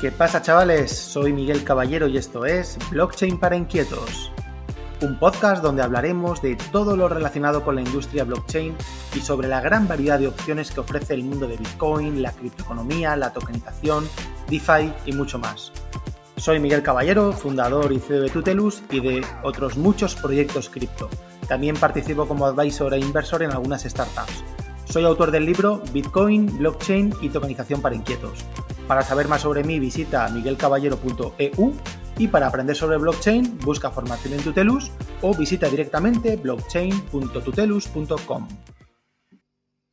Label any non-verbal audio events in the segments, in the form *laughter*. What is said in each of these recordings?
¿Qué pasa chavales? Soy Miguel Caballero y esto es Blockchain para Inquietos, un podcast donde hablaremos de todo lo relacionado con la industria blockchain y sobre la gran variedad de opciones que ofrece el mundo de Bitcoin, la criptoeconomía, la tokenización, DeFi y mucho más. Soy Miguel Caballero, fundador y CEO de Tutelus y de otros muchos proyectos cripto. También participo como advisor e inversor en algunas startups. Soy autor del libro Bitcoin, Blockchain y Tokenización para Inquietos. Para saber más sobre mí visita miguelcaballero.eu y para aprender sobre blockchain busca formación en Tutelus o visita directamente blockchain.tutelus.com.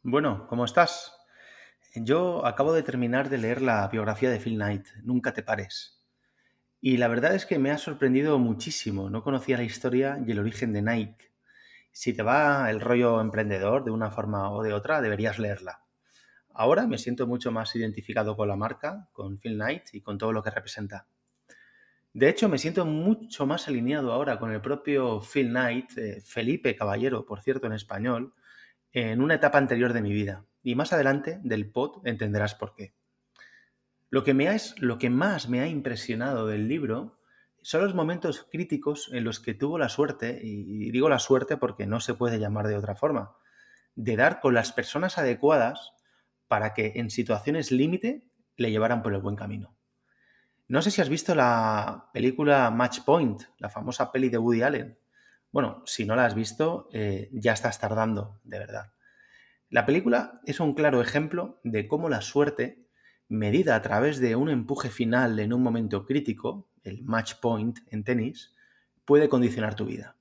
Bueno, ¿cómo estás? Yo acabo de terminar de leer la biografía de Phil Knight, Nunca te pares. Y la verdad es que me ha sorprendido muchísimo. No conocía la historia y el origen de Nike si te va el rollo emprendedor de una forma o de otra, deberías leerla. Ahora me siento mucho más identificado con la marca, con Phil Knight y con todo lo que representa. De hecho, me siento mucho más alineado ahora con el propio Phil Knight, eh, Felipe Caballero, por cierto, en español, en una etapa anterior de mi vida. Y más adelante del pod entenderás por qué. Lo que, me es, lo que más me ha impresionado del libro son los momentos críticos en los que tuvo la suerte, y digo la suerte porque no se puede llamar de otra forma, de dar con las personas adecuadas para que en situaciones límite le llevaran por el buen camino. No sé si has visto la película Match Point, la famosa peli de Woody Allen. Bueno, si no la has visto, eh, ya estás tardando, de verdad. La película es un claro ejemplo de cómo la suerte, medida a través de un empuje final en un momento crítico, el match point en tenis, puede condicionar tu vida.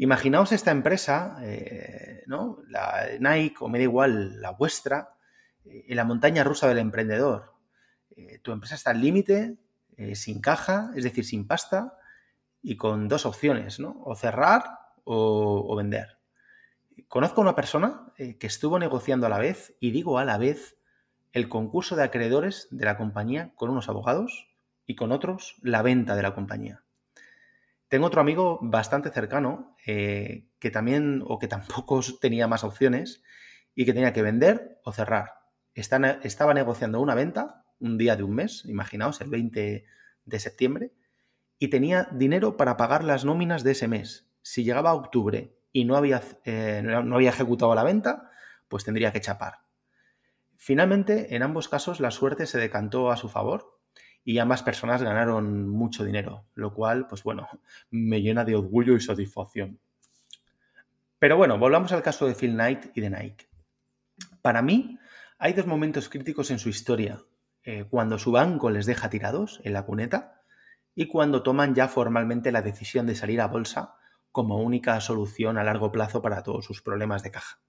Imaginaos esta empresa, eh, ¿no? la Nike o me da igual la vuestra, eh, en la montaña rusa del emprendedor. Eh, tu empresa está al límite, sin caja, es decir, sin pasta, y con dos opciones, ¿no? o cerrar o, o vender. Conozco a una persona que estuvo negociando a la vez, y digo a la vez, el concurso de acreedores de la compañía con unos abogados y con otros la venta de la compañía. Tengo otro amigo bastante cercano eh, que también o que tampoco *laughs* tenía más opciones y que tenía que vender o cerrar. estaba negociando una venta un día de un mes, imaginaos, el 20 de septiembre, y tenía dinero para pagar las nóminas de ese mes. Si llegaba a octubre y no había, eh, no había ejecutado la venta, pues tendría que chapar. Finalmente, en ambos casos, la suerte se decantó a su favor y ambas personas ganaron mucho dinero, lo cual, pues bueno, *laughs* me llena de orgullo y satisfacción. Pero bueno, volvamos al caso de Phil Knight y de Nike. Para mí, hay dos momentos críticos en su historia. Eh, cuando su banco les deja tirados en la cuneta y cuando toman ya formalmente la decisión de salir a bolsa como única solución a largo plazo para todos sus problemas de caja.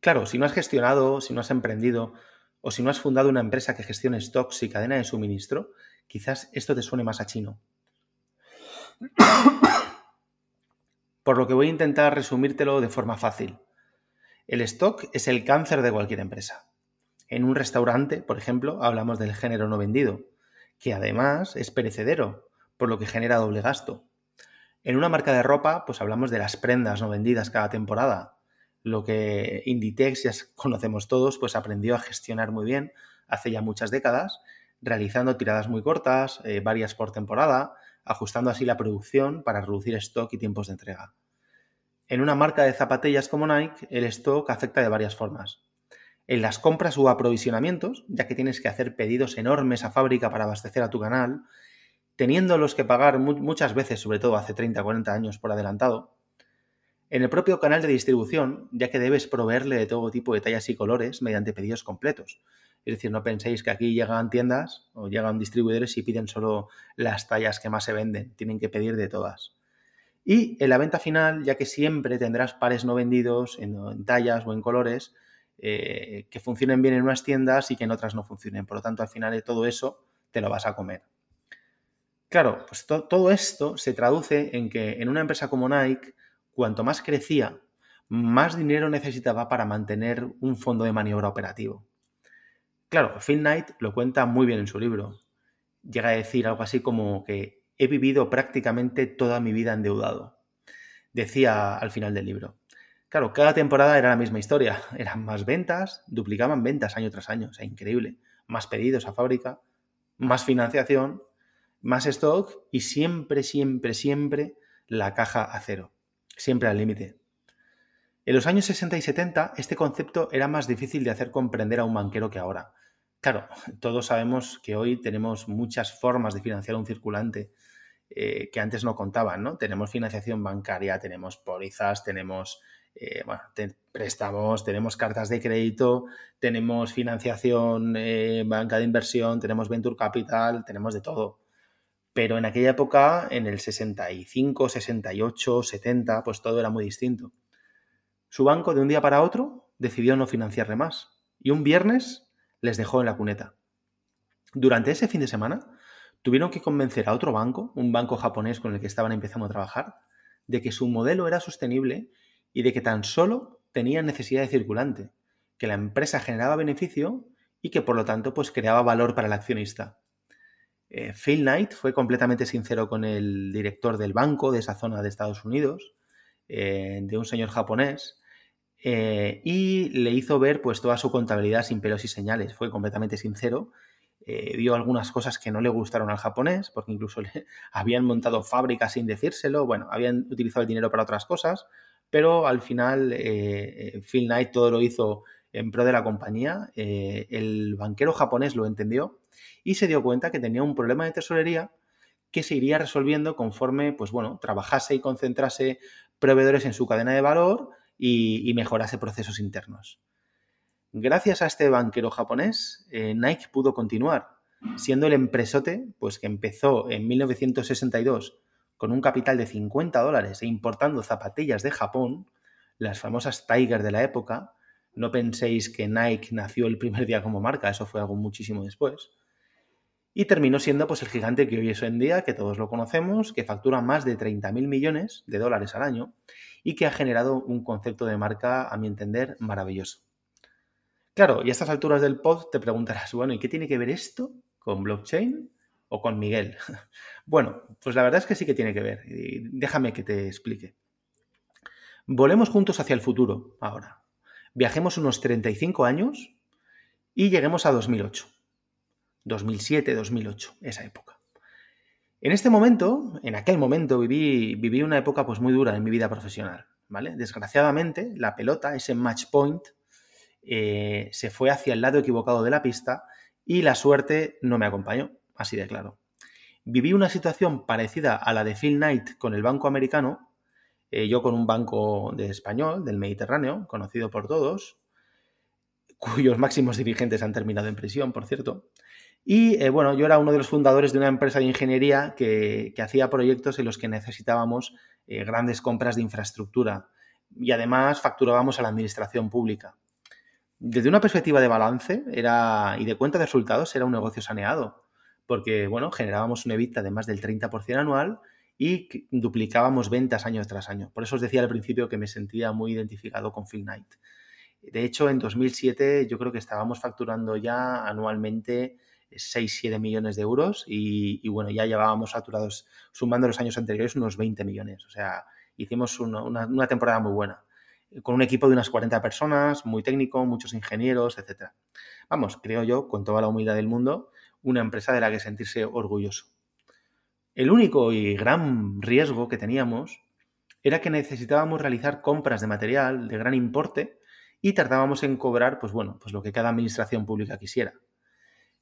Claro, si no has gestionado, si no has emprendido o si no has fundado una empresa que gestione stocks y cadena de suministro, quizás esto te suene más a chino. Por lo que voy a intentar resumírtelo de forma fácil. El stock es el cáncer de cualquier empresa. En un restaurante, por ejemplo, hablamos del género no vendido, que además es perecedero, por lo que genera doble gasto. En una marca de ropa, pues hablamos de las prendas no vendidas cada temporada, lo que Inditex, ya *laughs* conocemos todos, pues aprendió a gestionar muy bien hace ya muchas décadas, realizando tiradas muy cortas, eh, varias por temporada, ajustando así la producción para reducir stock y tiempos de entrega. En una marca de zapatillas como Nike, el stock afecta de varias formas. En las compras u aprovisionamientos, ya que tienes que hacer pedidos enormes a fábrica para abastecer a tu canal, teniendo los que pagar muchas veces, sobre todo hace 30 o 40 años por adelantado, en el propio canal de distribución, ya que debes proveerle de todo tipo de tallas y colores mediante pedidos completos. Es decir, no penséis que aquí llegan tiendas o llegan distribuidores y piden solo las tallas que más se venden, tienen que pedir de todas. Y en la venta final, ya que siempre tendrás pares no vendidos en, tallas o en colores eh, que funcionen bien en unas tiendas y que en otras no funcionen. Por lo tanto, al final de todo eso te lo vas a comer. Claro, pues todo esto se traduce en que en una empresa como Nike cuanto más crecía, más dinero necesitaba para mantener un fondo de maniobra operativo. Claro, Phil Knight lo cuenta muy bien en su libro. Llega a decir algo así como que he vivido prácticamente toda mi vida endeudado. Decía al final del libro. Claro, cada temporada era la misma historia. *laughs* Eran más ventas, duplicaban ventas año tras año, o sea, increíble. Más pedidos a fábrica, más financiación, más stock y siempre, siempre, siempre la caja a cero, siempre al límite. En los años 60 y 70 este concepto era más difícil de hacer comprender a un banquero que ahora. Claro, *laughs* todos sabemos que hoy tenemos muchas formas de financiar un circulante eh, que antes no contaban, ¿no? Tenemos financiación bancaria, tenemos pólizas, tenemos eh, préstamos, tenemos cartas de crédito, tenemos financiación, eh, banca de inversión, tenemos venture capital, tenemos de todo. Pero en aquella época, en el 65, 68, 70, pues todo era muy distinto. Su banco de un día para otro decidió no financiarle más y un viernes les dejó en la cuneta. Durante ese fin de semana tuvieron que convencer a otro banco, un banco japonés con el que estaban empezando a trabajar, de que su modelo era sostenible y de que tan solo tenían necesidad de circulante, que la empresa generaba beneficio y que por lo tanto pues creaba valor para el accionista. Eh, Phil Knight fue completamente sincero con el director del banco de esa zona de Estados Unidos, eh, de un señor japonés, eh, y le hizo ver pues toda su contabilidad sin pelos y señales. Fue completamente sincero. vio algunas cosas que no le gustaron al japonés, porque incluso le *laughs* habían montado fábricas sin decírselo, bueno, habían utilizado el dinero para otras cosas, pero al final Phil Knight todo lo hizo en pro de la compañía. el banquero japonés lo entendió y se dio cuenta que tenía un problema de tesorería que se iría resolviendo conforme, pues bueno, trabajase y concentrase proveedores en su cadena de valor y, mejorase procesos internos. Gracias a este banquero japonés, eh, Nike pudo continuar siendo el empresote pues, que empezó en 1962 con un capital de 50 dólares e importando zapatillas de Japón, las famosas Tiger de la época. No penséis que Nike nació el primer día como marca, eso fue algo muchísimo después y terminó siendo pues, el gigante que hoy es hoy en día, que todos lo conocemos, que factura más de 30.000 millones de dólares al año y que ha generado un concepto de marca, a mi entender, maravilloso. Claro, y a estas alturas del pod te preguntarás, bueno, ¿y qué tiene que ver esto con blockchain o con Miguel? *laughs* bueno, pues la verdad es que sí que tiene que ver. Y déjame que te explique. Volemos juntos hacia el futuro ahora. Viajemos unos 35 años y lleguemos a 2008. 2007, 2008, esa época. En este momento, en aquel momento, viví, viví una época pues muy dura en mi vida profesional, ¿vale? Desgraciadamente, la pelota, ese match point, eh, se fue hacia el lado equivocado de la pista y la suerte no me acompañó, así de claro. Viví una situación parecida a la de Phil Knight con el banco americano, eh, yo con un banco de español, del Mediterráneo, conocido por todos, cuyos máximos dirigentes han terminado en prisión, por cierto, y eh, bueno, yo era uno de los fundadores de una empresa de ingeniería que, hacía proyectos en los que necesitábamos eh, grandes compras de infraestructura y además facturábamos a la administración pública. Desde una perspectiva de balance era, y de cuenta de resultados era un negocio saneado, porque bueno, generábamos un EBITDA de más del 30% anual y duplicábamos ventas año tras año. Por eso os decía al principio que me sentía muy identificado con Knight. De hecho, en 2007 yo creo que estábamos facturando ya anualmente 6-7 millones de euros y, bueno, ya llevábamos facturados, sumando los años anteriores, unos 20 millones. O sea, hicimos una, temporada muy buena, con un equipo de unas 40 personas, muy técnico, muchos ingenieros, etc. Vamos, creo yo, con toda la humildad del mundo, una empresa de la que sentirse orgulloso. El único y gran riesgo que teníamos era que necesitábamos realizar compras de material de gran importe y tardábamos en cobrar, pues bueno, pues lo que cada administración pública quisiera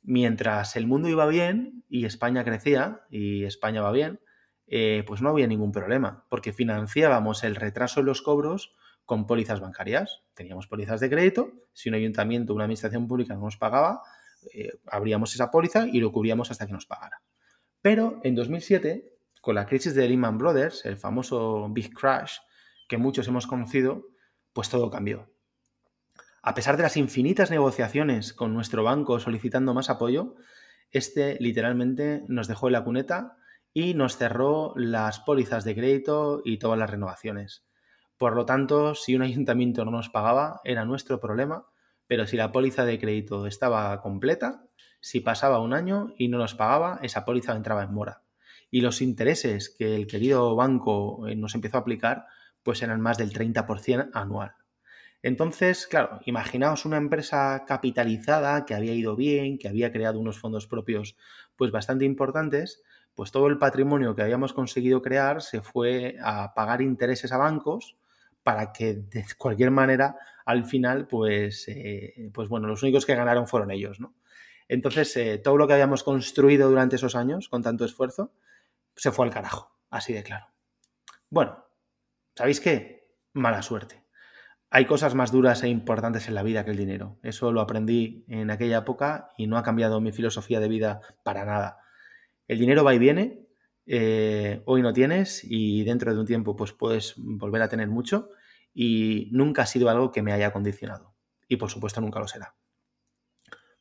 mientras el mundo iba bien y España crecía y España va bien, eh, pues no había ningún problema, porque financiábamos el retraso en los cobros con pólizas bancarias. Teníamos pólizas de crédito, si un ayuntamiento o una administración pública no nos pagaba, eh, abríamos esa póliza y lo cubríamos hasta que nos pagara. Pero en 2007, con la crisis de Lehman Brothers, el famoso Big Crash que muchos hemos conocido, pues todo cambió. A pesar de las infinitas negociaciones con nuestro banco solicitando más apoyo, este literalmente nos dejó en la cuneta y nos cerró las pólizas de crédito y todas las renovaciones. Por lo tanto, si un ayuntamiento no nos pagaba, era nuestro problema, pero si la póliza de crédito estaba completa, si pasaba un año y no nos pagaba, esa póliza entraba en mora. Y los intereses que el querido banco eh, nos empezó a aplicar, pues eran más del 30% anual. Entonces, claro, imaginaos una empresa capitalizada que había ido bien, que había creado unos fondos propios pues bastante importantes, pues todo el patrimonio que habíamos conseguido crear se fue a pagar intereses a bancos para que de *laughs* cualquier manera al final, pues, eh, pues bueno, los únicos que ganaron fueron ellos, ¿no? Entonces, eh, todo lo que habíamos construido durante esos años con tanto esfuerzo se fue al carajo, así de claro. Bueno, ¿sabéis qué? Mala suerte. Hay cosas más duras e importantes en la vida que el dinero. Eso lo aprendí en aquella época y no ha cambiado mi filosofía de vida para nada. El dinero va y viene, eh, hoy no tienes y dentro de un tiempo pues puedes volver a tener mucho y nunca ha sido algo que me haya condicionado. Y por supuesto nunca lo será.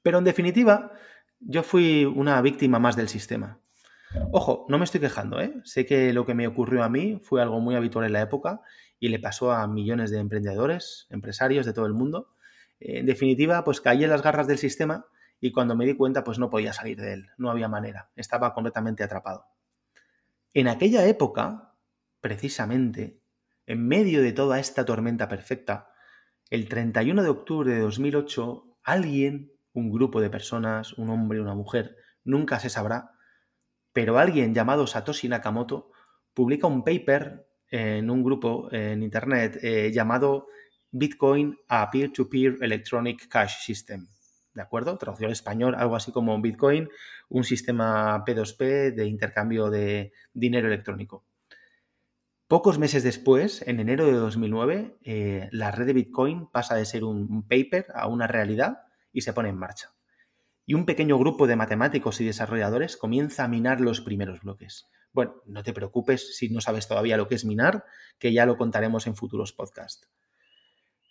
Pero en definitiva, yo fui una víctima más del sistema. Ojo, no me estoy quejando, ¿eh? Sé que lo que me ocurrió a mí fue algo muy habitual en la época y le pasó a millones de emprendedores, empresarios de todo el mundo. En definitiva, pues caí en las garras del sistema y cuando me di cuenta, pues no podía salir de él, no había manera, estaba completamente atrapado. En aquella época, precisamente, en medio de toda esta tormenta perfecta, el 31 de octubre de 2008, alguien, un grupo de personas, un hombre, una mujer, nunca se sabrá, pero alguien llamado Satoshi Nakamoto publica un paper en un grupo en Internet eh, llamado Bitcoin a Peer-to-Peer Electronic Cash System. ¿De acuerdo? Traducción al español, algo así como Bitcoin, un sistema P2P de intercambio de dinero electrónico. Pocos meses después, en enero de 2009, eh, la red de Bitcoin pasa de ser un paper a una realidad y se pone en marcha. Y un pequeño grupo de matemáticos y desarrolladores comienza a minar los primeros bloques. Bueno, no te preocupes si no sabes todavía lo que es minar, que ya lo contaremos en futuros podcasts.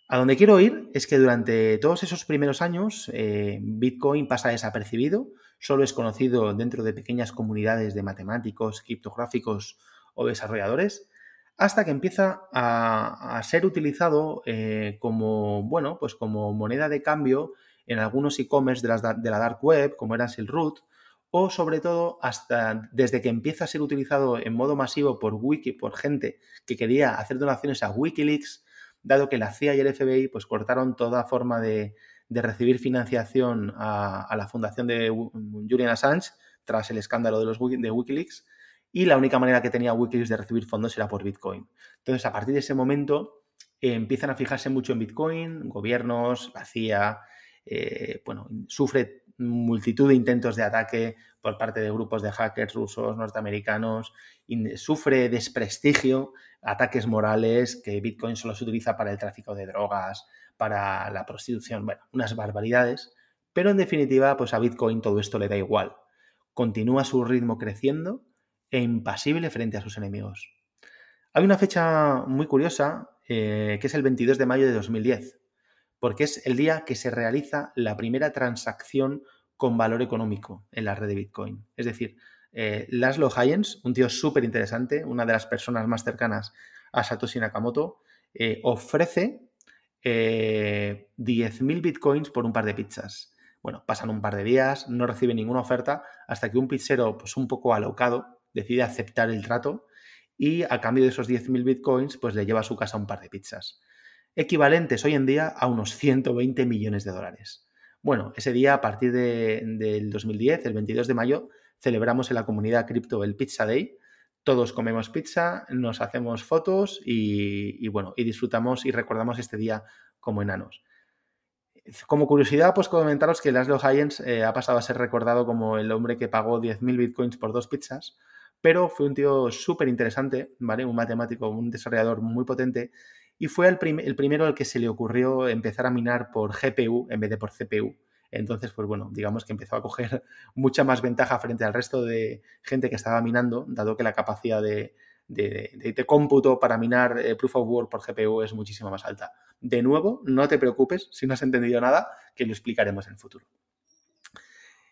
A donde quiero ir es que durante todos esos primeros años eh, Bitcoin pasa desapercibido, solo es conocido dentro de pequeñas comunidades de matemáticos, criptográficos o desarrolladores, hasta que empieza a, ser utilizado eh, como, bueno, pues como moneda de cambio en algunos e-commerce de, la dark web, como era Silroot, o sobre todo hasta desde que empieza a ser utilizado en modo masivo por wiki, por gente que quería hacer donaciones a Wikileaks, dado que la CIA y el FBI pues cortaron toda forma de, recibir financiación a, la fundación de Julian Assange tras el escándalo de los de Wikileaks y la única manera que tenía Wikileaks de recibir fondos era por Bitcoin. Entonces, a partir de ese momento eh, empiezan a fijarse mucho en Bitcoin, gobiernos, la CIA, eh, bueno, sufre multitud de intentos de ataque por parte de grupos de hackers rusos, norteamericanos, sufre desprestigio, ataques morales, que Bitcoin solo se utiliza para el tráfico de drogas, para la prostitución, bueno, unas barbaridades, pero en definitiva, pues a Bitcoin todo esto le da igual. Continúa su ritmo creciendo e impasible frente a sus enemigos. Hay una fecha muy curiosa, eh, que es el 22 de mayo de 2010 porque es el día que se realiza la primera transacción con valor económico en la red de Bitcoin. Es decir, eh, Laszlo Hayens, un tío súper interesante, una de las personas más cercanas a Satoshi Nakamoto, eh, ofrece 10.000 eh, bitcoins por un par de pizzas. Bueno, pasan un par de días, no recibe ninguna oferta, hasta que un pizzero, pues un poco alocado, decide aceptar el trato y a cambio de esos 10.000 bitcoins, pues le lleva a su casa un par de pizzas equivalentes hoy en día a unos 120 millones de dólares. Bueno, ese día, a partir del 2010, el 22 de mayo, celebramos en la comunidad cripto el Pizza Day. Todos comemos pizza, nos hacemos fotos y, bueno, y disfrutamos y recordamos este día como enanos. Como curiosidad, pues comentaros que Laszlo Hayens eh, ha pasado a ser recordado como el hombre que pagó 10.000 bitcoins por dos pizzas, pero fue un tío súper interesante, ¿vale? Un matemático, un desarrollador muy potente y fue el, primero al que se le ocurrió empezar a minar por GPU en vez de por CPU. Entonces, pues bueno, digamos que empezó a coger *laughs* mucha más ventaja frente al resto de gente que estaba minando, dado que la capacidad de, cómputo para minar eh, Proof of Work por GPU es muchísimo más alta. De nuevo, no te preocupes si no has entendido nada, que lo explicaremos en el futuro.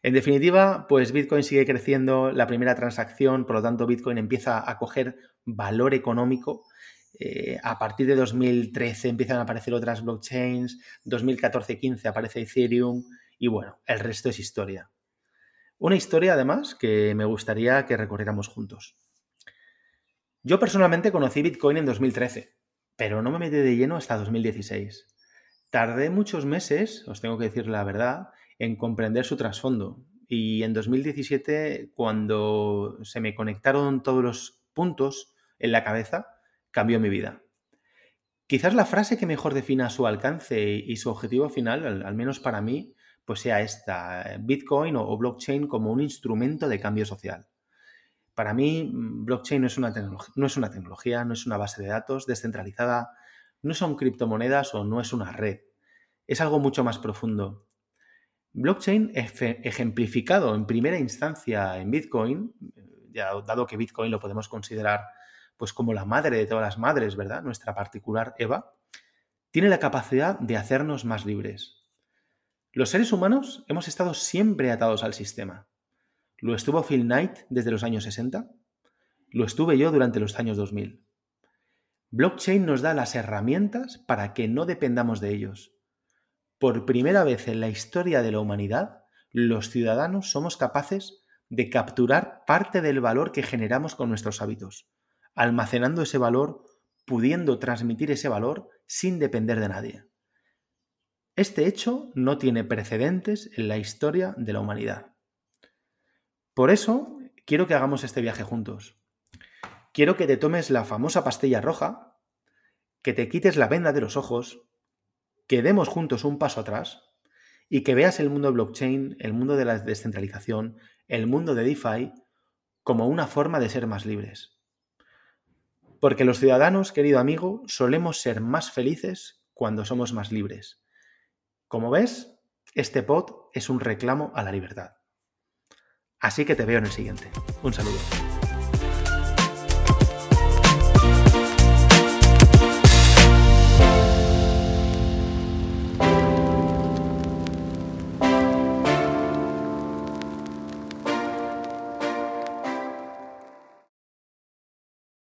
En definitiva, pues Bitcoin sigue creciendo, la primera transacción, por lo tanto Bitcoin empieza a coger valor económico eh, a partir de 2013 empiezan a aparecer otras blockchains, 2014-15 aparece Ethereum y bueno, el resto es historia. Una historia además que me gustaría que recorriéramos juntos. Yo personalmente conocí Bitcoin en 2013, pero no me metí de lleno hasta 2016. Tardé muchos meses, os tengo que decir la verdad, en comprender su trasfondo. y en 2017, cuando se me conectaron todos los puntos en la cabeza, cambió mi vida. Quizás la frase que mejor defina su alcance y su objetivo final, al, menos para mí, pues sea esta, Bitcoin o, blockchain como un instrumento de cambio social. Para mí, mm, blockchain no es, una tecnología, no es una base de datos descentralizada, no son criptomonedas o no es una red. Es algo mucho más profundo. Blockchain ejemplificado en primera instancia en Bitcoin, ya dado que Bitcoin lo podemos considerar pues como la madre de todas las madres, ¿verdad? Nuestra particular Eva, tiene la capacidad de hacernos más libres. Los seres humanos hemos estado siempre atados al sistema. Lo estuvo Phil Knight desde los años 60, lo estuve yo durante los años 2000. Blockchain nos da las herramientas para que no dependamos de ellos. Por primera vez en la historia de la humanidad, los ciudadanos somos capaces de capturar parte del valor que generamos con nuestros hábitos almacenando ese valor, pudiendo transmitir ese valor sin depender de nadie. Este hecho no tiene precedentes en la historia de la humanidad. Por eso quiero que hagamos este viaje juntos. Quiero que te tomes la famosa pastilla roja, que te quites la venda de los ojos, que demos juntos un paso atrás y que veas el mundo blockchain, el mundo de la descentralización, el mundo de DeFi como una forma de ser más libres. Porque los ciudadanos, querido amigo, solemos ser más felices cuando somos más libres. Como ves, este pod es un reclamo a la libertad. Así que te veo en el siguiente. Un saludo.